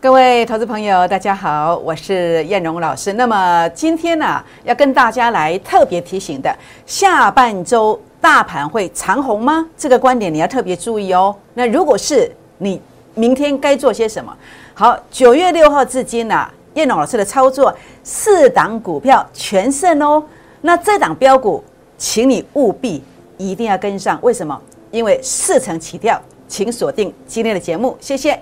各位投资朋友，大家好，我是燕荣老师。那么今天呢，要跟大家来特别提醒的，下半周大盘会长红吗？这个观点你要特别注意哦。那如果是你明天该做些什么？好，九月六号至今呢，燕荣老师的操作四档股票全胜哦。那这档标股，请你务必一定要跟上。为什么？因为四成起跳，请锁定今天的节目。谢谢。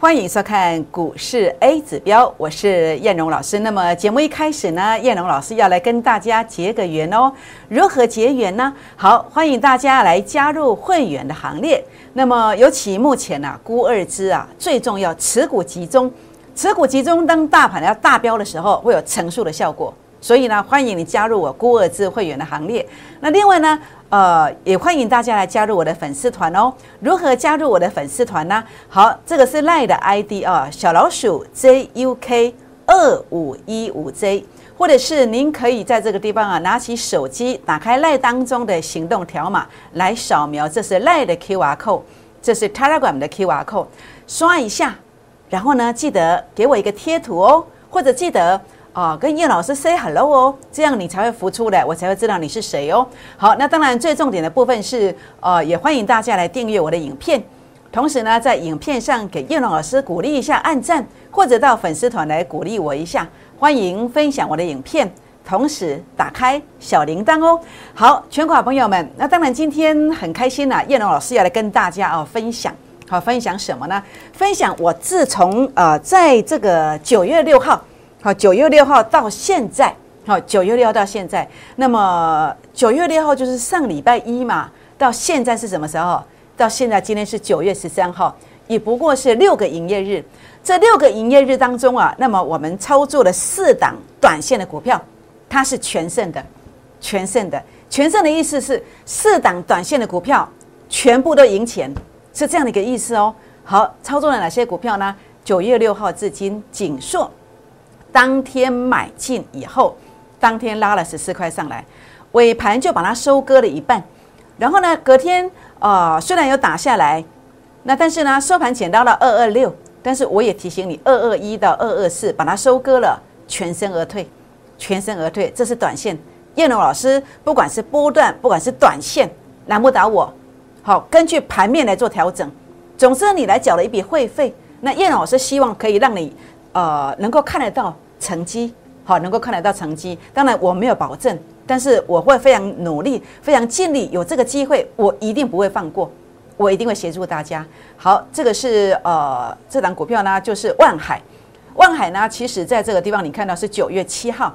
欢迎收看股市 A 指标，我是燕荣老师。那么节目一开始呢，燕荣老师要来跟大家结个缘哦。如何结缘呢？好，欢迎大家来加入会员的行列。那么尤其目前呢，估二支啊，最重要，持股集中，持股集中，当大盘要大标的时候，会有乘数的效果。所以呢，欢迎你加入我孤二支会员的行列。那另外呢？呃，也欢迎大家来加入我的粉丝团哦。如何加入我的粉丝团呢？好，这个是赖的 ID 啊，小老鼠 JUK 二五一五 J，或者是您可以在这个地方啊，拿起手机，打开赖当中的行动条码来扫描，这是赖的 QR code，这是 Telegram 的 QR code，刷一下，然后呢，记得给我一个贴图哦，或者记得。啊，跟叶老师 say hello 哦，这样你才会浮出来，我才会知道你是谁哦。好，那当然最重点的部分是，呃，也欢迎大家来订阅我的影片，同时呢，在影片上给叶龙老师鼓励一下，按赞或者到粉丝团来鼓励我一下，欢迎分享我的影片，同时打开小铃铛哦。好，全国朋友们，那当然今天很开心呐，叶龙老师要来跟大家哦分享，好，分享什么呢？分享我自从呃在这个九月六号。好，九月六号到现在，好，九月六号到现在，那么九月六号就是上礼拜一嘛，到现在是什么时候？到现在今天是九月十三号，也不过是六个营业日。这六个营业日当中啊，那么我们操作了四档短线的股票，它是全胜的，全胜的，全胜的意思是四档短线的股票全部都赢钱，是这样的一个意思哦。好，操作了哪些股票呢？九月六号至今，锦硕。当天买进以后，当天拉了十四块上来，尾盘就把它收割了一半。然后呢，隔天呃虽然有打下来，那但是呢收盘捡到了二二六，但是我也提醒你，二二一到二二四把它收割了，全身而退，全身而退。这是短线。叶龙老师不管是波段，不管是短线，难不倒我。好，根据盘面来做调整。总之你来缴了一笔会费，那叶老师希望可以让你。呃，能够看得到成绩，好，能够看得到成绩。当然我没有保证，但是我会非常努力，非常尽力。有这个机会，我一定不会放过，我一定会协助大家。好，这个是呃，这档股票呢，就是万海。万海呢，其实在这个地方你看到是九月七号，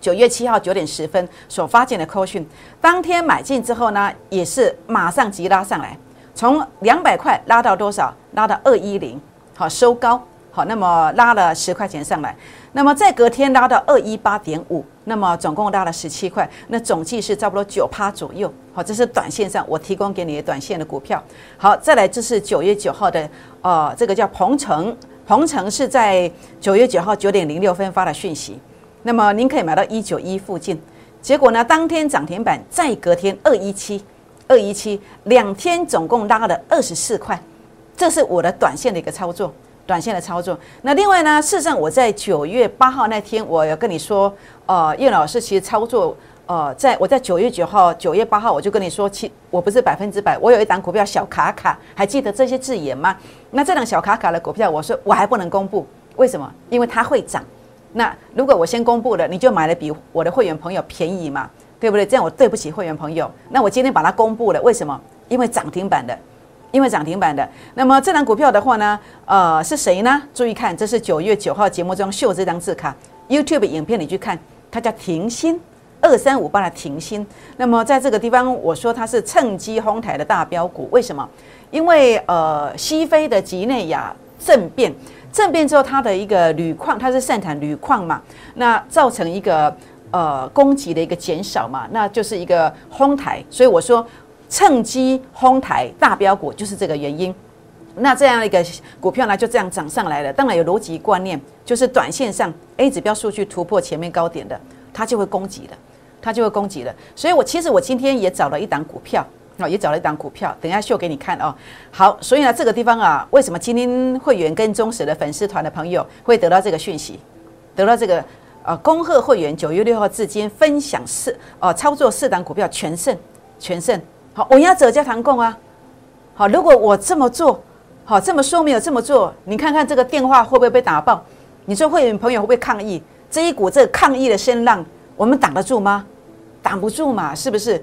九月七号九点十分所发现的扣讯，当天买进之后呢，也是马上急拉上来，从两百块拉到多少？拉到二一零，好收高。好，那么拉了十块钱上来，那么再隔天拉到二一八点五，那么总共拉了十七块，那总计是差不多九趴左右。好，这是短线上我提供给你的短线的股票。好，再来这是九月九号的，呃，这个叫鹏程，鹏程是在九月九号九点零六分发的讯息，那么您可以买到一九一附近，结果呢，当天涨停板，再隔天二一七，二一七，两天总共拉了二十四块，这是我的短线的一个操作。短线的操作，那另外呢？事实上，我在九月八号那天，我要跟你说，呃，叶老师其实操作，呃，在我在九月九号、九月八号，我就跟你说，其我不是百分之百，我有一档股票小卡卡，还记得这些字眼吗？那这档小卡卡的股票，我说我还不能公布，为什么？因为它会涨。那如果我先公布了，你就买的比我的会员朋友便宜嘛，对不对？这样我对不起会员朋友。那我今天把它公布了，为什么？因为涨停板的。因为涨停板的，那么这张股票的话呢，呃，是谁呢？注意看，这是九月九号节目中秀这张字卡，YouTube 影片你去看，它叫停薪二三五八的停薪。那么在这个地方，我说它是趁机哄抬的大标股，为什么？因为呃，西非的吉内亚政变，政变之后，它的一个铝矿，它是盛产铝矿嘛，那造成一个呃供给的一个减少嘛，那就是一个哄抬。所以我说。趁机哄抬大标股，就是这个原因。那这样一个股票呢，就这样涨上来了。当然有逻辑观念，就是短线上 A 指标数据突破前面高点的，它就会攻击的，它就会攻击的。所以我其实我今天也找了一档股票。哦，也找了一档股票，等一下秀给你看哦。好，所以呢，这个地方啊，为什么今天会员跟忠实的粉丝团的朋友会得到这个讯息，得到这个呃，恭贺会员九月六号至今分享四哦，操作四档股票全胜，全胜。好，我要者加堂供啊。好，如果我这么做，好这么说没有这么做，你看看这个电话会不会被打爆？你说会员朋友会不会抗议？这一股这抗议的声浪，我们挡得住吗？挡不住嘛，是不是？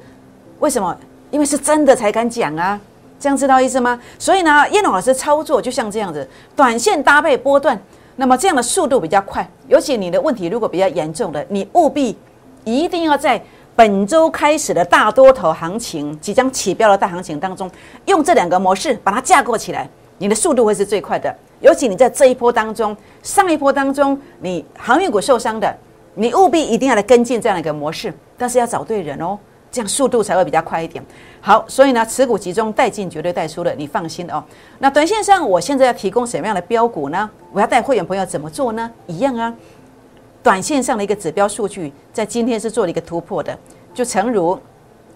为什么？因为是真的才敢讲啊，这样知道意思吗？所以呢，叶龙老师操作就像这样子，短线搭配波段，那么这样的速度比较快。尤其你的问题如果比较严重的，你务必一定要在本周开始的大多头行情即将起标的大行情当中，用这两个模式把它架构起来，你的速度会是最快的。尤其你在这一波当中，上一波当中你航运股受伤的，你务必一定要来跟进这样的一个模式，但是要找对人哦。这样速度才会比较快一点。好，所以呢，持股集中带进，绝对带出的，你放心哦。那短线上，我现在要提供什么样的标股呢？我要带会员朋友怎么做呢？一样啊。短线上的一个指标数据，在今天是做了一个突破的，就诚如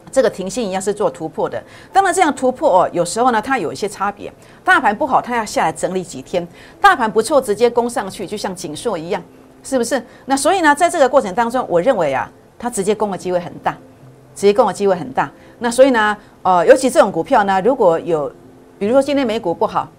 这个停薪一样是做突破的。当然，这样突破哦，有时候呢，它有一些差别。大盘不好，它要下来整理几天；大盘不错，直接攻上去，就像锦硕一样，是不是？那所以呢，在这个过程当中，我认为啊，它直接攻的机会很大。直接攻的机会很大，那所以呢，呃，尤其这种股票呢，如果有，比如说今天美股不好，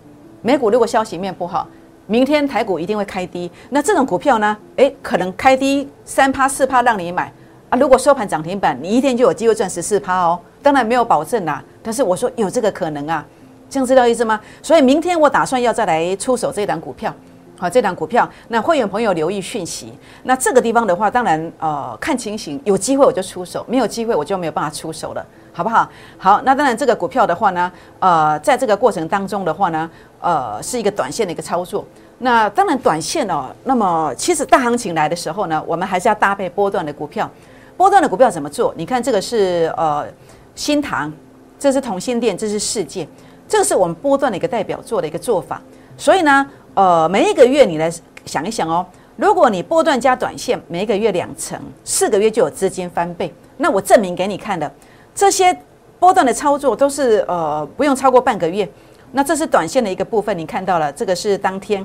美股如果消息面不好，明天台股一定会开低，那这种股票呢，诶，可能开低三趴四趴让你买啊，如果收盘涨停板，你一天就有机会赚十四趴哦，当然没有保证啦，但是我说有这个可能啊，这样知道意思吗？所以明天我打算要再来出手这档股票。好，这档股票，那会员朋友留意讯息。那这个地方的话，当然呃看情形，有机会我就出手，没有机会我就没有办法出手了，好不好？好，那当然这个股票的话呢，呃，在这个过程当中的话呢，呃，是一个短线的一个操作。那当然短线哦，那么其实大行情来的时候呢，我们还是要搭配波段的股票。波段的股票怎么做？你看这个是呃新塘，这是同心店，这是世界，这个是我们波段的一个代表作的一个做法。所以呢。呃，每一个月你来想一想哦，如果你波段加短线，每一个月两成，四个月就有资金翻倍。那我证明给你看的，这些波段的操作都是呃不用超过半个月。那这是短线的一个部分，你看到了，这个是当天，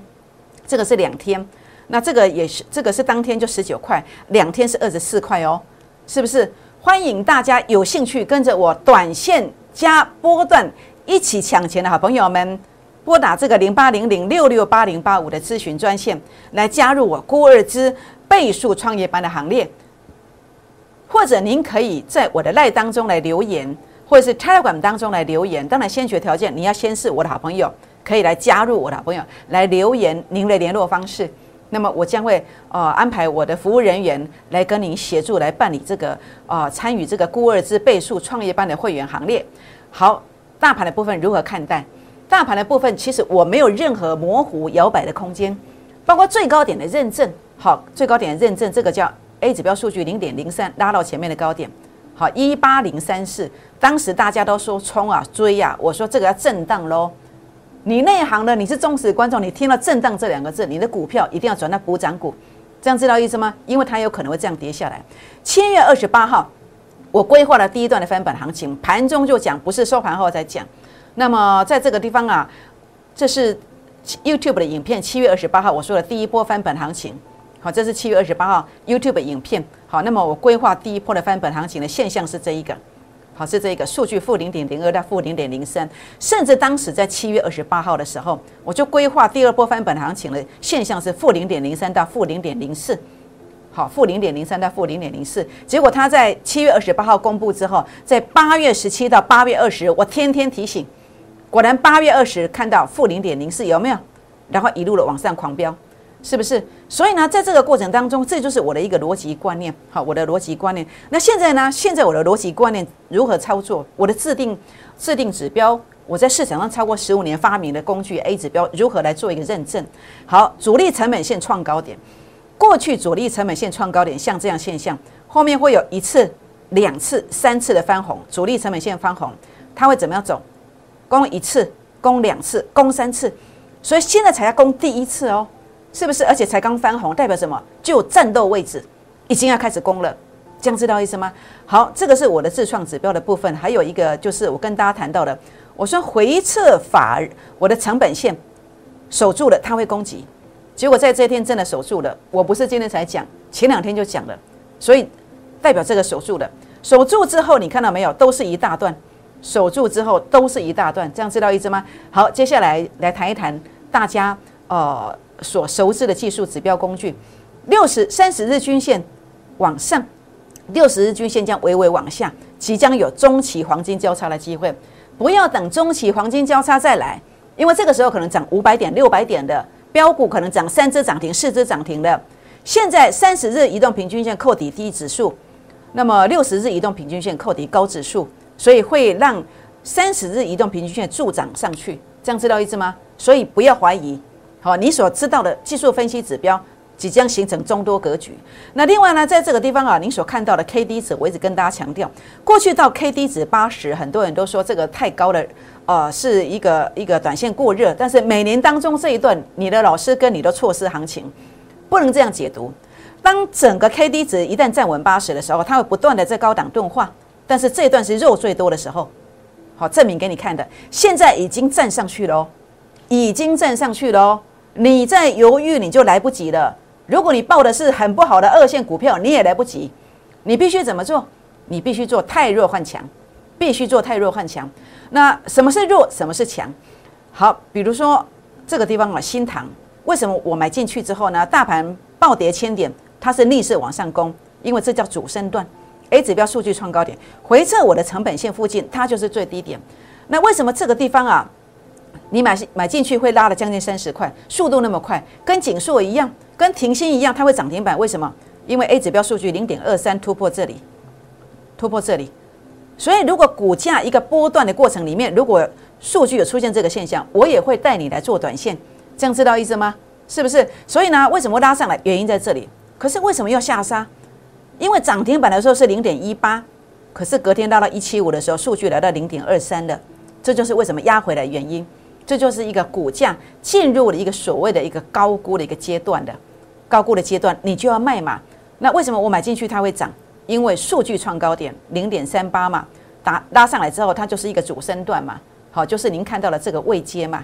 这个是两天，那这个也是这个是当天就十九块，两天是二十四块哦，是不是？欢迎大家有兴趣跟着我短线加波段一起抢钱的好朋友们。拨打这个零八零零六六八零八五的咨询专线，来加入我孤二之倍数创业班的行列。或者您可以在我的赖当中来留言，或者是 Telegram 当中来留言。当然，先决条件你要先是我的好朋友，可以来加入我的好朋友来留言您的联络方式。那么我将会呃安排我的服务人员来跟您协助来办理这个呃参与这个孤二之倍数创业班的会员行列。好，大盘的部分如何看待？大盘的部分，其实我没有任何模糊摇摆的空间，包括最高点的认证，好，最高点的认证，这个叫 A 指标数据零点零三拉到前面的高点，好，一八零三四，当时大家都说冲啊追啊，我说这个要震荡喽。你内行的，你是忠实观众，你听了震荡这两个字，你的股票一定要转到补涨股，这样知道意思吗？因为它有可能会这样跌下来。七月二十八号，我规划了第一段的翻本行情，盘中就讲，不是收盘后再讲。那么在这个地方啊，这是 YouTube 的影片，七月二十八号我说的第一波翻本行情，好，这是七月二十八号 YouTube 影片，好，那么我规划第一波的翻本行情的现象是这一个，好，是这一个数据负零点零二到负零点零三，甚至当时在七月二十八号的时候，我就规划第二波翻本行情的现象是负零点零三到负零点零四，好，负零点零三到负零点零四，结果它在七月二十八号公布之后，在八月十七到八月二十，我天天提醒。果然八月二十看到负零点零四有没有？然后一路的往上狂飙，是不是？所以呢，在这个过程当中，这就是我的一个逻辑观念。好，我的逻辑观念。那现在呢？现在我的逻辑观念如何操作？我的制定制定指标，我在市场上超过十五年发明的工具 A 指标如何来做一个认证？好，主力成本线创高点，过去主力成本线创高点像这样现象，后面会有一次、两次、三次的翻红，主力成本线翻红。它会怎么样走？攻一次，攻两次，攻三次，所以现在才要攻第一次哦，是不是？而且才刚翻红，代表什么？就战斗位置已经要开始攻了，这样知道意思吗？好，这个是我的自创指标的部分，还有一个就是我跟大家谈到的，我说回撤法，我的成本线守住了，它会攻击，结果在这一天真的守住了。我不是今天才讲，前两天就讲了，所以代表这个守住了。守住之后，你看到没有？都是一大段。守住之后，都是一大段。这样知道意思吗？好，接下来来谈一谈大家呃所熟知的技术指标工具。六十三十日均线往上，六十日均线将微微往下，即将有中期黄金交叉的机会。不要等中期黄金交叉再来，因为这个时候可能涨五百点、六百点的标股，可能涨三只涨停、四只涨停的。现在三十日移动平均线扣底低指数。那么六十日移动平均线扣底高指数，所以会让三十日移动平均线助涨上去，这样知道意思吗？所以不要怀疑，好，你所知道的技术分析指标即将形成中多格局。那另外呢，在这个地方啊，您所看到的 K D 值，我一直跟大家强调，过去到 K D 值八十，很多人都说这个太高了，呃，是一个一个短线过热。但是每年当中这一段，你的老师跟你的错失行情，不能这样解读。当整个 K D 值一旦站稳八十的时候，它会不断的在高档钝化，但是这一段是肉最多的时候，好证明给你看的。现在已经站上去了哦，已经站上去了哦。你在犹豫你就来不及了。如果你报的是很不好的二线股票，你也来不及。你必须怎么做？你必须做太弱换强，必须做太弱换强。那什么是弱？什么是强？好，比如说这个地方啊，新塘，为什么我买进去之后呢？大盘暴跌千点。它是逆势往上攻，因为这叫主升段，A 指标数据创高点，回撤我的成本线附近，它就是最低点。那为什么这个地方啊，你买买进去会拉了将近三十块，速度那么快，跟景硕一样，跟停薪一样，它会涨停板？为什么？因为 A 指标数据零点二三突破这里，突破这里，所以如果股价一个波段的过程里面，如果数据有出现这个现象，我也会带你来做短线，这样知道意思吗？是不是？所以呢，为什么拉上来？原因在这里。可是为什么要下杀？因为涨停板的时候是零点一八，可是隔天到了一七五的时候，数据来到零点二三了，这就是为什么压回来原因。这就是一个股价进入了一个所谓的一个高估的一个阶段的高估的阶段，你就要卖嘛。那为什么我买进去它会涨？因为数据创高点零点三八嘛，打拉上来之后，它就是一个主升段嘛。好，就是您看到了这个位阶嘛。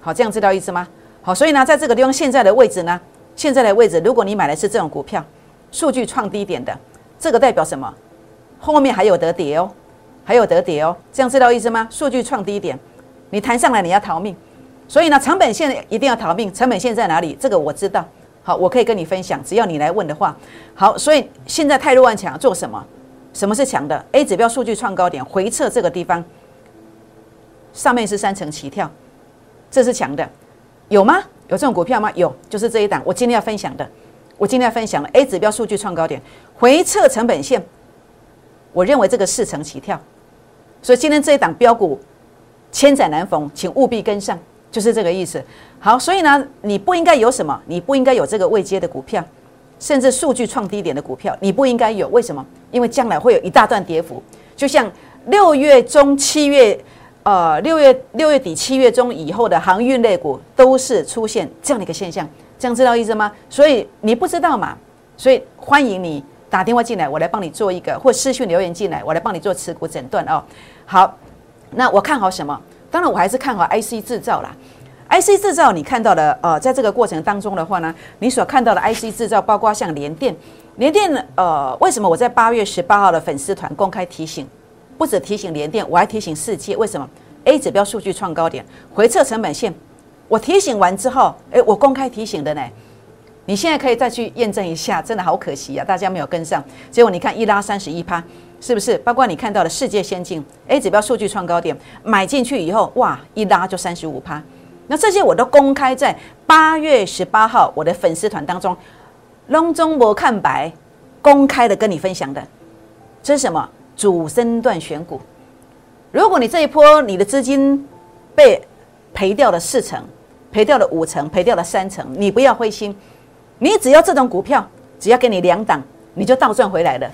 好，这样知道意思吗？好，所以呢，在这个地方现在的位置呢？现在的位置，如果你买的是这种股票，数据创低点的，这个代表什么？后面还有得跌哦，还有得跌哦，这样知道意思吗？数据创低点，你弹上来你要逃命，所以呢，成本线一定要逃命。成本线在哪里？这个我知道。好，我可以跟你分享，只要你来问的话。好，所以现在泰弱万强做什么？什么是强的？A 指标数据创高点回撤这个地方，上面是三层起跳，这是强的，有吗？有这种股票吗？有，就是这一档，我今天要分享的。我今天要分享的 A 指标数据创高点，回撤成本线，我认为这个四成起跳，所以今天这一档标股千载难逢，请务必跟上，就是这个意思。好，所以呢，你不应该有什么，你不应该有这个未接的股票，甚至数据创低点的股票，你不应该有。为什么？因为将来会有一大段跌幅，就像六月中、七月。呃，六月六月底七月中以后的航运类股都是出现这样的一个现象，这样知道意思吗？所以你不知道嘛？所以欢迎你打电话进来，我来帮你做一个，或私讯留言进来，我来帮你做持股诊断哦。好，那我看好什么？当然我还是看好 IC 制造啦。IC 制造你看到的，呃，在这个过程当中的话呢，你所看到的 IC 制造，包括像联电，联电呃，为什么我在八月十八号的粉丝团公开提醒？不止提醒联电，我还提醒世界。为什么？A 指标数据创高点，回撤成本线。我提醒完之后，诶，我公开提醒的呢。你现在可以再去验证一下，真的好可惜啊，大家没有跟上。结果你看一拉三十一趴，是不是？包括你看到的世界先进 A 指标数据创高点，买进去以后，哇，一拉就三十五趴。那这些我都公开在八月十八号我的粉丝团当中，隆中博看白，公开的跟你分享的。这是什么？主升段选股，如果你这一波你的资金被赔掉了四成，赔掉了五成，赔掉了三成，你不要灰心，你只要这种股票，只要给你两档，你就倒赚回来了，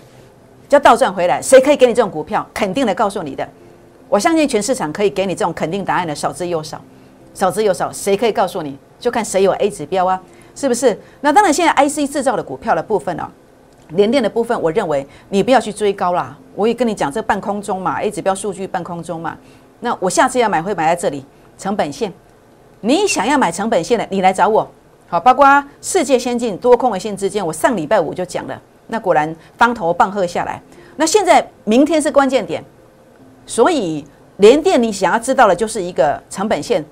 就倒赚回来。谁可以给你这种股票？肯定的告诉你的，我相信全市场可以给你这种肯定答案的少之又少，少之又少。谁可以告诉你？就看谁有 A 指标啊，是不是？那当然，现在 IC 制造的股票的部分哦，联电的部分，我认为你不要去追高啦。我也跟你讲，这半空中嘛，A 指标数据半空中嘛。那我下次要买会买在这里成本线。你想要买成本线的，你来找我。好，包括世界先进多空的线之间，我上礼拜五就讲了。那果然当头棒喝下来。那现在明天是关键点。所以联电你想要知道的就是一个成本线，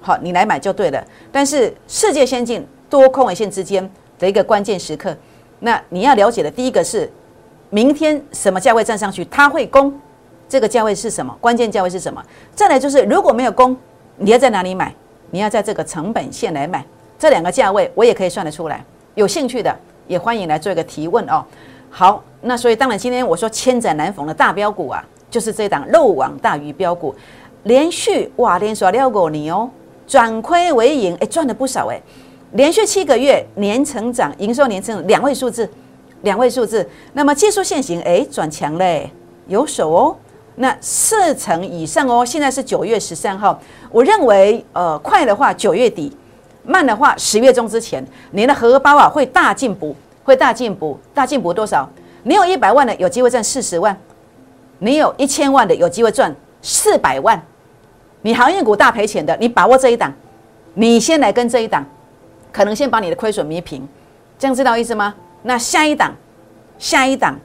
好，你来买就对了。但是世界先进多空位线之间的一个关键时刻，那你要了解的第一个是明天什么价位站上去，它会攻，这个价位是什么？关键价位是什么？再来就是如果没有攻，你要在哪里买？你要在这个成本线来买，这两个价位我也可以算得出来。有兴趣的也欢迎来做一个提问哦。好，那所以当然今天我说千载难逢的大标股啊。就是这档漏网大鱼标股，连续哇连刷了五年哦，转亏为盈，哎赚了不少哎，连续七个月年成长，营收年成两位数字，两位数字。那么技术线型哎转强嘞，有手哦，那四成以上哦。现在是九月十三号，我认为呃快的话九月底，慢的话十月中之前，你的荷包啊会大进步，会大进步，大进步多少？你有一百万的有机会赚四十万。你有一千万的有机会赚四百万，你行业股大赔钱的，你把握这一档，你先来跟这一档，可能先把你的亏损弥平，这样知道意思吗？那下一档，下一档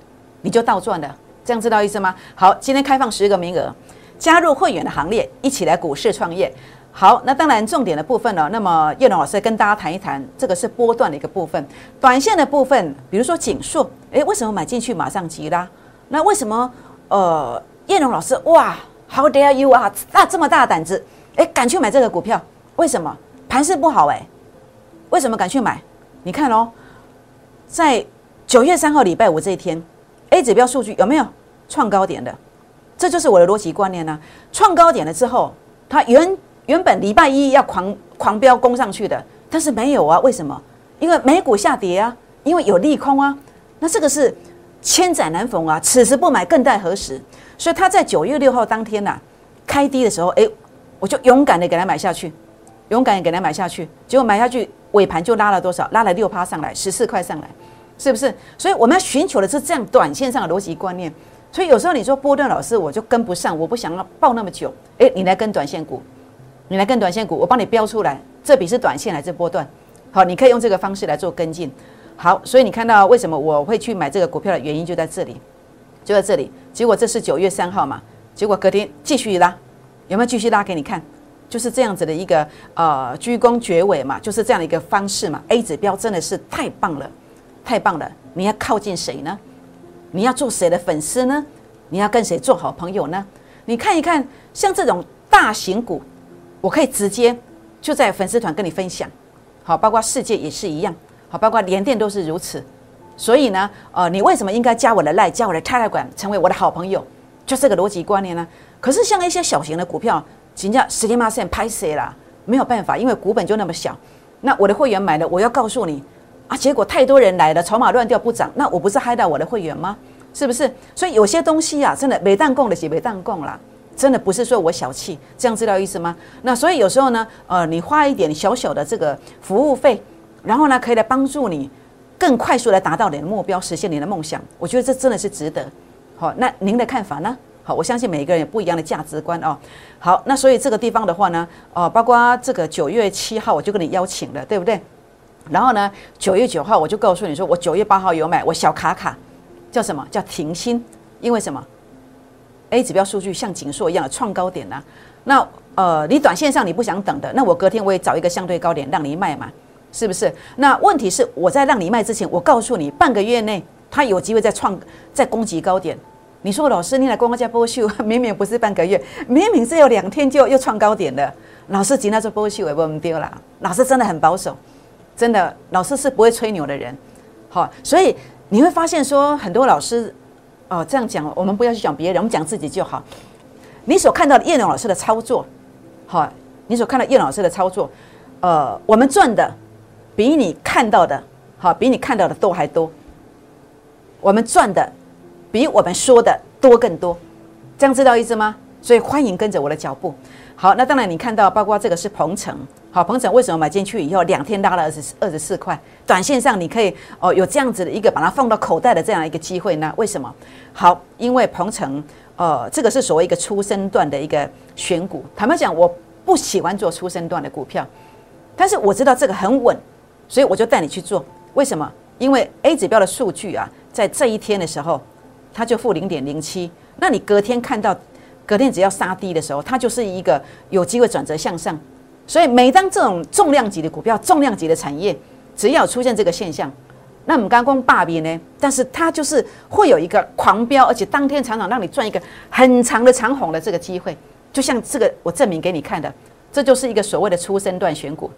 你就倒赚了，这样知道意思吗？好，今天开放十个名额，加入会员的行列，一起来股市创业。好，那当然重点的部分呢，那么叶龙老师跟大家谈一谈，这个是波段的一个部分，短线的部分，比如说锦硕，诶，为什么买进去马上急拉？那为什么？呃，叶龙老师，哇，How dare you 啊！大这么大胆子，哎，敢去买这个股票？为什么？盘势不好哎，为什么敢去买？你看哦，在九月三号礼拜五这一天，A 指标数据有没有创高点的？这就是我的逻辑观念呢。创高点了之后，它原原本礼拜一要狂狂飙攻上去的，但是没有啊？为什么？因为美股下跌啊，因为有利空啊。那这个是。千载难逢啊！此时不买更待何时？所以他在九月六号当天呐，开低的时候，哎，我就勇敢的给他买下去，勇敢的给他买下去。结果买下去尾盘就拉了多少？拉了六趴上来，十四块上来，是不是？所以我们要寻求的是这样短线上的逻辑观念。所以有时候你说波段老师，我就跟不上，我不想要报那么久。哎，你来跟短线股，你来跟短线股，我帮你标出来，这笔是短线还是波段？好，你可以用这个方式来做跟进。好，所以你看到为什么我会去买这个股票的原因就在这里，就在这里。结果这是九月三号嘛，结果隔天继续拉，有没有继续拉给你看？就是这样子的一个呃鞠躬绝尾嘛，就是这样的一个方式嘛。A 指标真的是太棒了，太棒了！你要靠近谁呢？你要做谁的粉丝呢？你要跟谁做好朋友呢？你看一看，像这种大型股，我可以直接就在粉丝团跟你分享。好，包括世界也是一样。好，包括连电都是如此，所以呢，呃，你为什么应该加我的赖，加我的 Telegram，成为我的好朋友？就这个逻辑观念呢。可是像一些小型的股票，人家时间马上拍谁啦？没有办法，因为股本就那么小。那我的会员买了，我要告诉你啊，结果太多人来了，筹码乱掉不涨，那我不是害到我的会员吗？是不是？所以有些东西啊，真的没当供的，是没当供啦，真的不是说我小气，这样知道意思吗？那所以有时候呢，呃，你花一点小小的这个服务费。然后呢，可以来帮助你更快速来达到你的目标，实现你的梦想。我觉得这真的是值得。好，那您的看法呢？好，我相信每个人有不一样的价值观哦。好，那所以这个地方的话呢，哦，包括这个九月七号我就跟你邀请了，对不对？然后呢，九月九号我就告诉你说，我九月八号有买，我小卡卡叫什么叫停薪？因为什么？A 指标数据像紧缩一样的创高点呢？那呃，你短线上你不想等的，那我隔天我也找一个相对高点让你卖嘛。是不是？那问题是我在让你卖之前，我告诉你，半个月内它有机会再创、再攻击高点。你说老师，你来光光加波秀，明明不是半个月，明明是有两天就又创高点的。老师今天做波秀也不能丢了。老师真的很保守，真的，老师是不会吹牛的人。好，所以你会发现说，很多老师哦这样讲，我们不要去讲别人，我们讲自己就好。你所看到的叶龙老师的操作，好，你所看到叶老师的操作，呃，我们赚的。比你看到的，好，比你看到的多还多。我们赚的比我们说的多更多，这样知道意思吗？所以欢迎跟着我的脚步。好，那当然你看到，包括这个是鹏程，好，鹏程为什么买进去以后两天拉了二十二十四块？短线上你可以哦有这样子的一个把它放到口袋的这样一个机会呢？为什么？好，因为鹏程，呃，这个是所谓一个出生段的一个选股。坦白讲，我不喜欢做出生段的股票，但是我知道这个很稳，所以我就带你去做。为什么？因为 A 指标的数据啊，在这一天的时候，它就负零点零七，那你隔天看到。隔天只要杀低的时候，它就是一个有机会转折向上。所以每当这种重量级的股票、重量级的产业，只要出现这个现象，那我们刚刚霸比呢？但是它就是会有一个狂飙，而且当天常常让你赚一个很长的长虹的这个机会。就像这个，我证明给你看的，这就是一个所谓的出生段选股。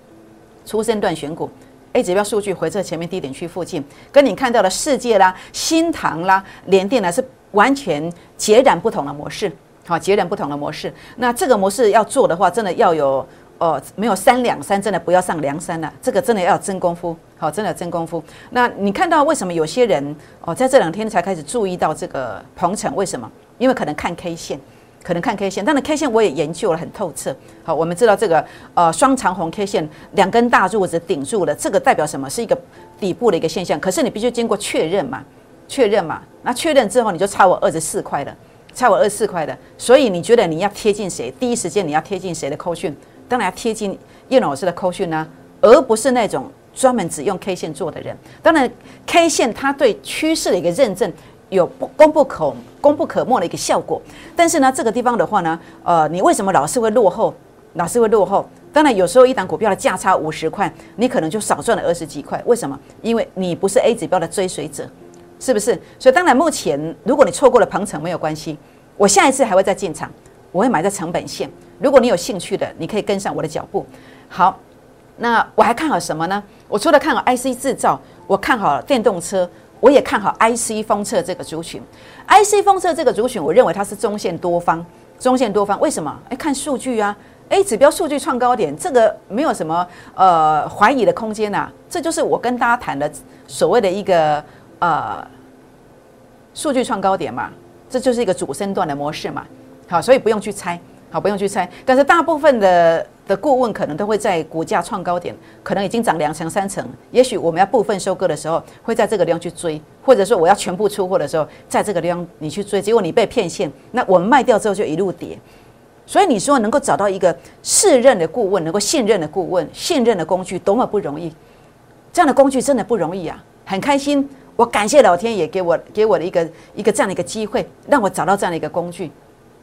出生段选股，A 指标数据回撤前面低点区附近，跟你看到的世界啦、新塘啦、联电呢，是完全截然不同的模式。好，截然不同的模式。那这个模式要做的话，真的要有哦，没有三两三，真的不要上梁山了。这个真的要真功夫，好，真的真功夫。那你看到为什么有些人哦，在这两天才开始注意到这个鹏程？为什么？因为可能看 K 线，可能看 K 线。但是 K 线我也研究了很透彻。好，我们知道这个呃双长红 K 线，两根大柱子顶住了，这个代表什么？是一个底部的一个现象。可是你必须经过确认嘛，确认嘛。那确认之后，你就差我二十四块了。差我二十四块的，所以你觉得你要贴近谁？第一时间你要贴近谁的扣讯？当然要贴近叶老师的扣讯呢，而不是那种专门只用 K 线做的人。当然，K 线它对趋势的一个认证有不功不可功不可没的一个效果。但是呢，这个地方的话呢，呃，你为什么老是会落后？老是会落后？当然，有时候一档股票的价差五十块，你可能就少赚了二十几块。为什么？因为你不是 A 指标的追随者。是不是？所以当然，目前如果你错过了鹏程，没有关系，我下一次还会再进场，我会买在成本线。如果你有兴趣的，你可以跟上我的脚步。好，那我还看好什么呢？我除了看好 IC 制造，我看好电动车，我也看好 IC 封测这个族群。IC 封测这个族群，我认为它是中线多方，中线多方。为什么？哎，看数据啊，哎，指标数据创高点，这个没有什么呃怀疑的空间呐。这就是我跟大家谈的所谓的一个。呃，数据创高点嘛，这就是一个主升段的模式嘛。好，所以不用去猜，好，不用去猜。但是大部分的的顾问可能都会在股价创高点，可能已经涨两成三成。也许我们要部分收割的时候，会在这个地方去追，或者说我要全部出货的时候，在这个地方你去追，结果你被骗线，那我们卖掉之后就一路跌。所以你说能够找到一个适任的顾问，能够信任的顾问，信任的工具，多么不容易！这样的工具真的不容易啊，很开心。我感谢老天爷给我给我的一个一个这样的一个机会，让我找到这样的一个工具，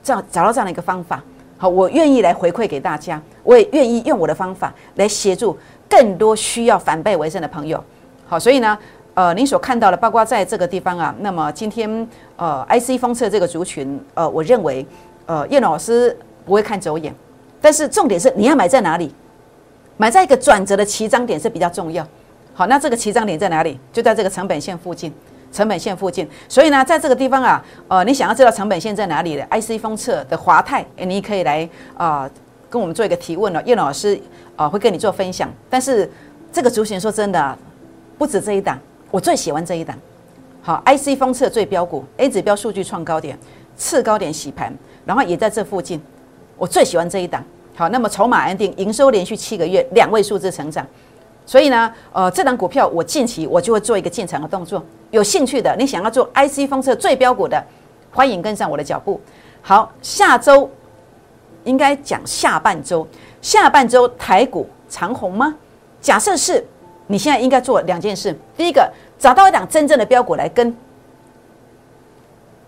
这样找到这样的一个方法。好，我愿意来回馈给大家，我也愿意用我的方法来协助更多需要反败为胜的朋友。好，所以呢，呃，您所看到的，包括在这个地方啊，那么今天呃，IC 封测这个族群，呃，我认为呃，叶老师不会看走眼，但是重点是你要买在哪里？买在一个转折的起涨点是比较重要。好，那这个起涨点在哪里？就在这个成本线附近，成本线附近。所以呢，在这个地方啊，呃，你想要知道成本线在哪里的？IC 封测的华泰，你可以来啊，跟我们做一个提问了。叶老师啊，会跟你做分享。但是这个族群说真的，不止这一档，我最喜欢这一档。好，IC 封测最标股，A 指标数据创高点，次高点洗盘，然后也在这附近，我最喜欢这一档。好，那么筹码安定，营收连续七个月两位数字成长。所以呢，呃，这档股票我近期我就会做一个进场的动作。有兴趣的，你想要做 IC 封测最标股的，欢迎跟上我的脚步。好，下周应该讲下半周，下半周台股长红吗？假设是，你现在应该做两件事：第一个，找到一档真正的标股来跟；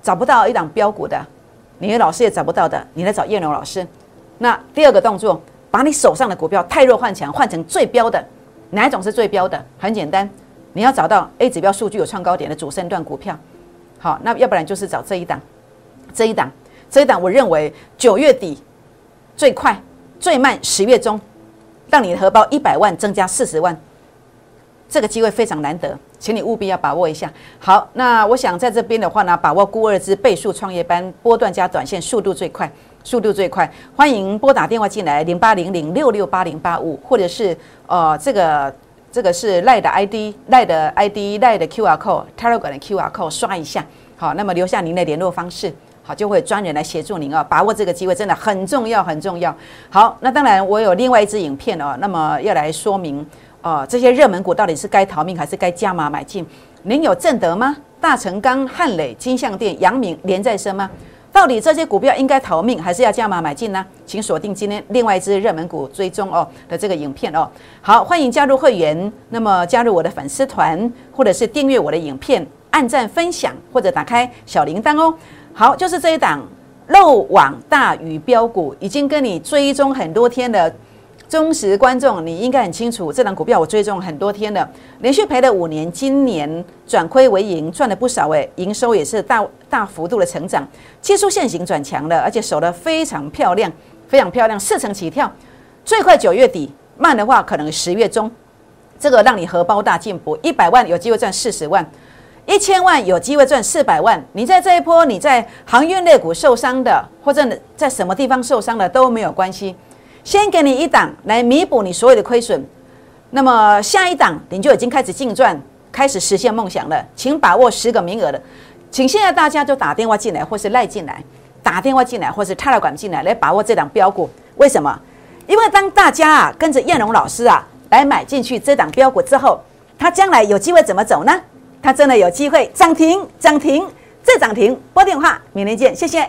找不到一档标股的，你的老师也找不到的，你来找叶龙老师。那第二个动作，把你手上的股票太弱换强，换成最标的。哪一种是最标的？很简单，你要找到 A 指标数据有创高点的主升段股票。好，那要不然就是找这一档，这一档，这一档，我认为九月底最快最慢十月中，让你的荷包一百万增加四十万，这个机会非常难得，请你务必要把握一下。好，那我想在这边的话呢，把握估二之倍数创业班波段加短线速度最快。速度最快，欢迎拨打电话进来零八零零六六八零八五，或者是呃这个这个是赖的 ID 赖的 ID 赖的 QR code Telegram 的 QR code 刷一下，好，那么留下您的联络方式，好，就会专人来协助您哦。把握这个机会真的很重要，很重要。好，那当然我有另外一支影片哦，那么要来说明哦，这些热门股到底是该逃命还是该加码买进？您有正德吗？大成钢、汉磊、金相店、阳明、连再生吗？到底这些股票应该逃命还是要加码买进呢？请锁定今天另外一支热门股追踪哦的这个影片哦。好，欢迎加入会员，那么加入我的粉丝团，或者是订阅我的影片，按赞分享或者打开小铃铛哦。好，就是这一档漏网大鱼标股，已经跟你追踪很多天的。忠实观众，你应该很清楚，这档股票我追踪很多天了，连续赔了五年，今年转亏为盈，赚了不少诶，营收也是大大幅度的成长，技术线型转强了，而且守得非常漂亮，非常漂亮，四成起跳，最快九月底，慢的话可能十月中，这个让你荷包大进步，一百万有机会赚四十万，一千万有机会赚四百万，你在这一波你在航运类股受伤的，或者在什么地方受伤的都没有关系。先给你一档来弥补你所有的亏损，那么下一档你就已经开始净赚，开始实现梦想了。请把握十个名额的，请现在大家就打电话进来，或是赖进来，打电话进来，或是插了管进来，来把握这档标股。为什么？因为当大家啊跟着燕龙老师啊来买进去这档标股之后，它将来有机会怎么走呢？它真的有机会涨停，涨停再涨停。拨电话，明天见，谢谢。